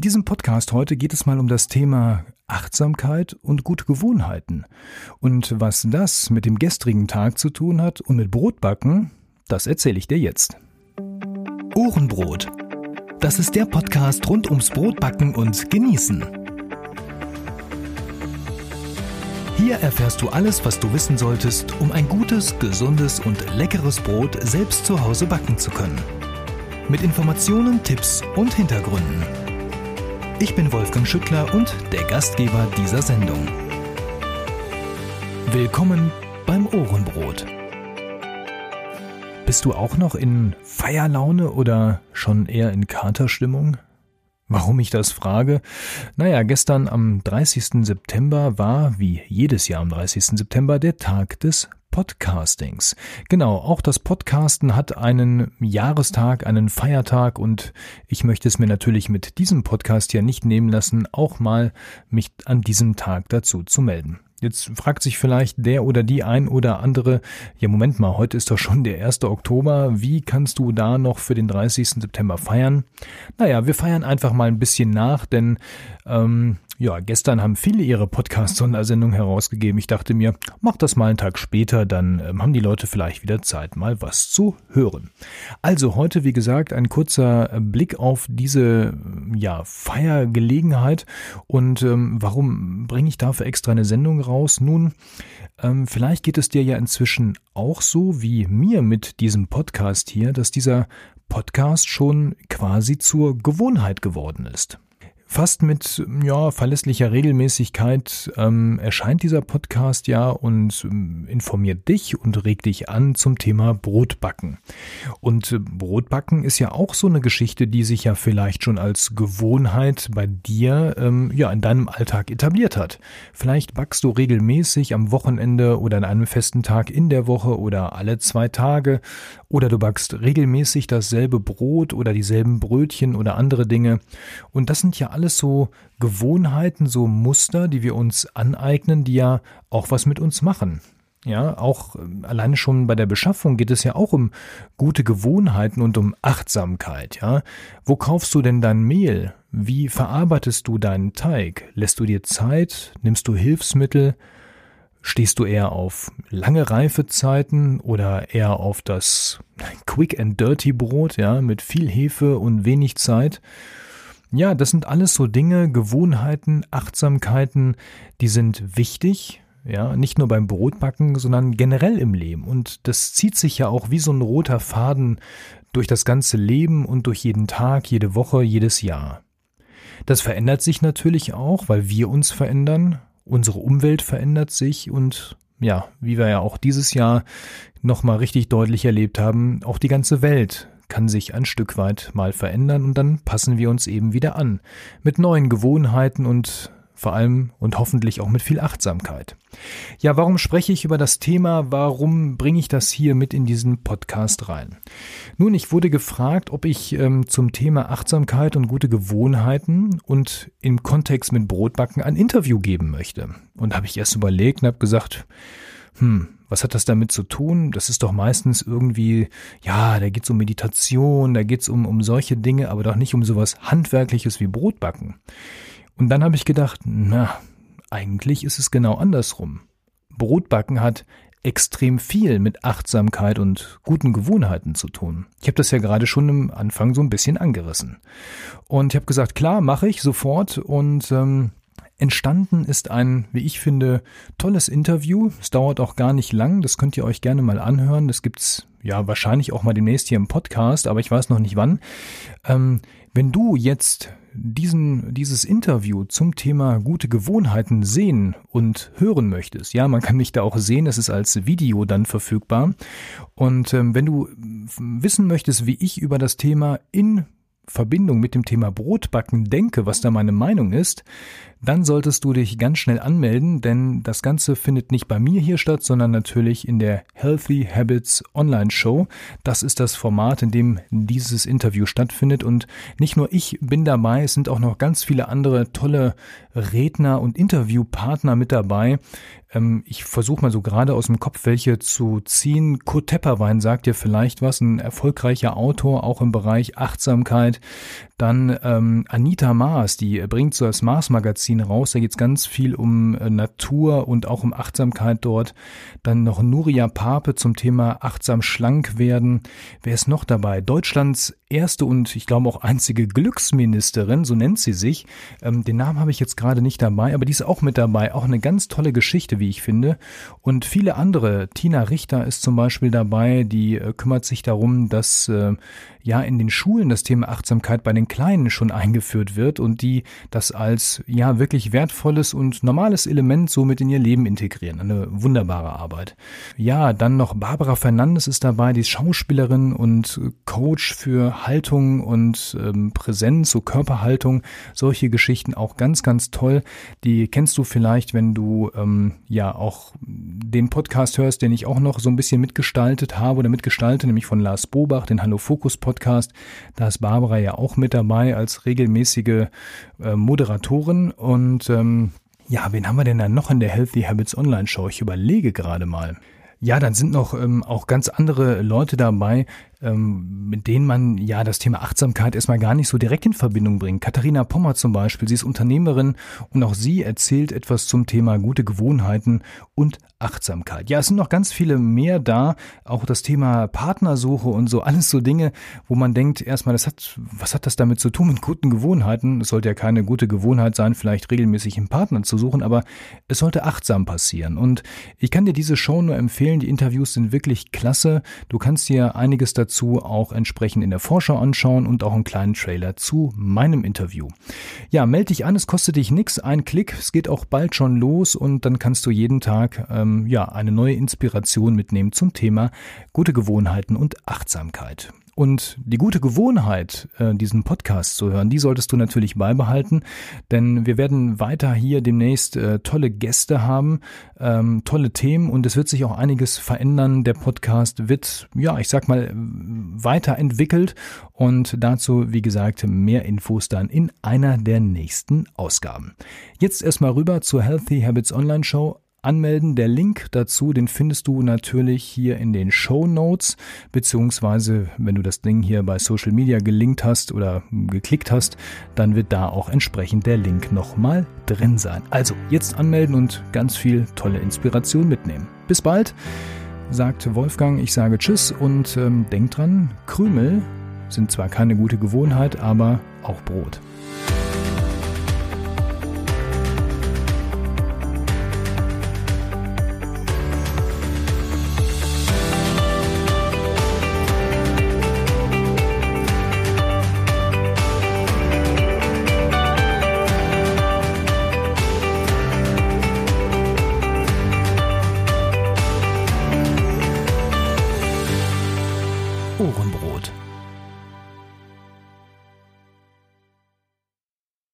In diesem Podcast heute geht es mal um das Thema Achtsamkeit und gute Gewohnheiten. Und was das mit dem gestrigen Tag zu tun hat und mit Brotbacken, das erzähle ich dir jetzt. Ohrenbrot. Das ist der Podcast rund ums Brotbacken und Genießen. Hier erfährst du alles, was du wissen solltest, um ein gutes, gesundes und leckeres Brot selbst zu Hause backen zu können. Mit Informationen, Tipps und Hintergründen. Ich bin Wolfgang Schüttler und der Gastgeber dieser Sendung. Willkommen beim Ohrenbrot. Bist du auch noch in Feierlaune oder schon eher in Katerstimmung? Warum ich das frage? Naja, gestern am 30. September war, wie jedes Jahr am 30. September, der Tag des Podcastings. Genau, auch das Podcasten hat einen Jahrestag, einen Feiertag und ich möchte es mir natürlich mit diesem Podcast ja nicht nehmen lassen, auch mal mich an diesem Tag dazu zu melden. Jetzt fragt sich vielleicht der oder die ein oder andere, ja Moment mal, heute ist doch schon der 1. Oktober, wie kannst du da noch für den 30. September feiern? Naja, wir feiern einfach mal ein bisschen nach, denn ähm, ja, gestern haben viele ihre Podcast-Sondersendung herausgegeben. Ich dachte mir, mach das mal einen Tag später, dann ähm, haben die Leute vielleicht wieder Zeit, mal was zu hören. Also heute, wie gesagt, ein kurzer Blick auf diese ja, Feiergelegenheit und ähm, warum bringe ich dafür extra eine Sendung raus? Nun, ähm, vielleicht geht es dir ja inzwischen auch so wie mir mit diesem Podcast hier, dass dieser Podcast schon quasi zur Gewohnheit geworden ist. Fast mit ja, verlässlicher Regelmäßigkeit ähm, erscheint dieser Podcast ja und ähm, informiert dich und regt dich an zum Thema Brotbacken. Und äh, Brotbacken ist ja auch so eine Geschichte, die sich ja vielleicht schon als Gewohnheit bei dir ähm, ja in deinem Alltag etabliert hat. Vielleicht backst du regelmäßig am Wochenende oder an einem festen Tag in der Woche oder alle zwei Tage oder du backst regelmäßig dasselbe Brot oder dieselben Brötchen oder andere Dinge. Und das sind ja alles so Gewohnheiten, so Muster, die wir uns aneignen, die ja auch was mit uns machen. Ja, auch ähm, alleine schon bei der Beschaffung geht es ja auch um gute Gewohnheiten und um Achtsamkeit, ja. Wo kaufst du denn dein Mehl? Wie verarbeitest du deinen Teig? Lässt du dir Zeit? Nimmst du Hilfsmittel? Stehst du eher auf lange Reifezeiten oder eher auf das Quick and Dirty Brot, ja, mit viel Hefe und wenig Zeit? Ja, das sind alles so Dinge, Gewohnheiten, Achtsamkeiten, die sind wichtig, ja, nicht nur beim Brotbacken, sondern generell im Leben. Und das zieht sich ja auch wie so ein roter Faden durch das ganze Leben und durch jeden Tag, jede Woche, jedes Jahr. Das verändert sich natürlich auch, weil wir uns verändern, unsere Umwelt verändert sich und ja, wie wir ja auch dieses Jahr nochmal richtig deutlich erlebt haben, auch die ganze Welt kann sich ein Stück weit mal verändern und dann passen wir uns eben wieder an. Mit neuen Gewohnheiten und vor allem und hoffentlich auch mit viel Achtsamkeit. Ja, warum spreche ich über das Thema? Warum bringe ich das hier mit in diesen Podcast rein? Nun, ich wurde gefragt, ob ich ähm, zum Thema Achtsamkeit und gute Gewohnheiten und im Kontext mit Brotbacken ein Interview geben möchte. Und habe ich erst überlegt und habe gesagt, hm, was hat das damit zu tun? Das ist doch meistens irgendwie, ja, da geht's um Meditation, da geht's um, um solche Dinge, aber doch nicht um sowas Handwerkliches wie Brotbacken. Und dann habe ich gedacht, na, eigentlich ist es genau andersrum. Brotbacken hat extrem viel mit Achtsamkeit und guten Gewohnheiten zu tun. Ich habe das ja gerade schon am Anfang so ein bisschen angerissen. Und ich habe gesagt, klar, mache ich sofort und ähm, Entstanden ist ein, wie ich finde, tolles Interview. Es dauert auch gar nicht lang. Das könnt ihr euch gerne mal anhören. Das gibt's ja wahrscheinlich auch mal demnächst hier im Podcast, aber ich weiß noch nicht wann. Ähm, wenn du jetzt diesen, dieses Interview zum Thema gute Gewohnheiten sehen und hören möchtest, ja, man kann mich da auch sehen, es ist als Video dann verfügbar. Und ähm, wenn du wissen möchtest, wie ich über das Thema in Verbindung mit dem Thema Brotbacken denke, was da meine Meinung ist, dann solltest du dich ganz schnell anmelden, denn das Ganze findet nicht bei mir hier statt, sondern natürlich in der Healthy Habits Online Show. Das ist das Format, in dem dieses Interview stattfindet und nicht nur ich bin dabei, es sind auch noch ganz viele andere tolle Redner und Interviewpartner mit dabei. Ähm, ich versuche mal so gerade aus dem Kopf welche zu ziehen. Kurt Tepperwein sagt dir vielleicht was, ein erfolgreicher Autor, auch im Bereich Achtsamkeit. Dann ähm, Anita Maas, die bringt so das Mars-Magazin raus. Da geht es ganz viel um äh, Natur und auch um Achtsamkeit dort. Dann noch Nuria Pape zum Thema achtsam schlank werden. Wer ist noch dabei? Deutschlands erste und ich glaube auch einzige Glücksministerin, so nennt sie sich. Ähm, den Namen habe ich jetzt gerade nicht dabei, aber die ist auch mit dabei. Auch eine ganz tolle Geschichte, wie ich finde. Und viele andere. Tina Richter ist zum Beispiel dabei, die äh, kümmert sich darum, dass äh, ja in den Schulen das Thema Achtsamkeit bei den Kleinen schon eingeführt wird und die das als ja wirklich wertvolles und normales Element so mit in ihr Leben integrieren. Eine wunderbare Arbeit. Ja, dann noch Barbara Fernandes ist dabei, die Schauspielerin und Coach für Haltung und ähm, Präsenz, so Körperhaltung, solche Geschichten auch ganz, ganz toll. Die kennst du vielleicht, wenn du ähm, ja auch den Podcast hörst, den ich auch noch so ein bisschen mitgestaltet habe oder mitgestalte, nämlich von Lars Bobach, den Hallo Fokus Podcast Podcast. Da ist Barbara ja auch mit dabei als regelmäßige äh, Moderatorin. Und ähm, ja, wen haben wir denn da noch in der Healthy Habits Online Show? Ich überlege gerade mal. Ja, dann sind noch ähm, auch ganz andere Leute dabei, mit denen man ja das Thema Achtsamkeit erstmal gar nicht so direkt in Verbindung bringt. Katharina Pommer zum Beispiel, sie ist Unternehmerin und auch sie erzählt etwas zum Thema gute Gewohnheiten und Achtsamkeit. Ja, es sind noch ganz viele mehr da, auch das Thema Partnersuche und so, alles so Dinge, wo man denkt, erstmal, das hat, was hat das damit zu tun mit guten Gewohnheiten? Es sollte ja keine gute Gewohnheit sein, vielleicht regelmäßig einen Partner zu suchen, aber es sollte achtsam passieren. Und ich kann dir diese Show nur empfehlen, die Interviews sind wirklich klasse. Du kannst dir einiges dazu dazu auch entsprechend in der Vorschau anschauen und auch einen kleinen Trailer zu meinem Interview. Ja, melde dich an, es kostet dich nichts, ein Klick, es geht auch bald schon los und dann kannst du jeden Tag ähm, ja eine neue Inspiration mitnehmen zum Thema gute Gewohnheiten und Achtsamkeit. Und die gute Gewohnheit, äh, diesen Podcast zu hören, die solltest du natürlich beibehalten, denn wir werden weiter hier demnächst äh, tolle Gäste haben, ähm, tolle Themen und es wird sich auch einiges verändern. Der Podcast wird, ja, ich sag mal, weiterentwickelt und dazu, wie gesagt, mehr Infos dann in einer der nächsten Ausgaben. Jetzt erstmal rüber zur Healthy Habits Online Show anmelden. Der Link dazu, den findest du natürlich hier in den Show Notes, beziehungsweise wenn du das Ding hier bei Social Media gelinkt hast oder geklickt hast, dann wird da auch entsprechend der Link nochmal drin sein. Also jetzt anmelden und ganz viel tolle Inspiration mitnehmen. Bis bald, sagt Wolfgang. Ich sage Tschüss und ähm, denk dran, Krümel sind zwar keine gute Gewohnheit, aber auch Brot.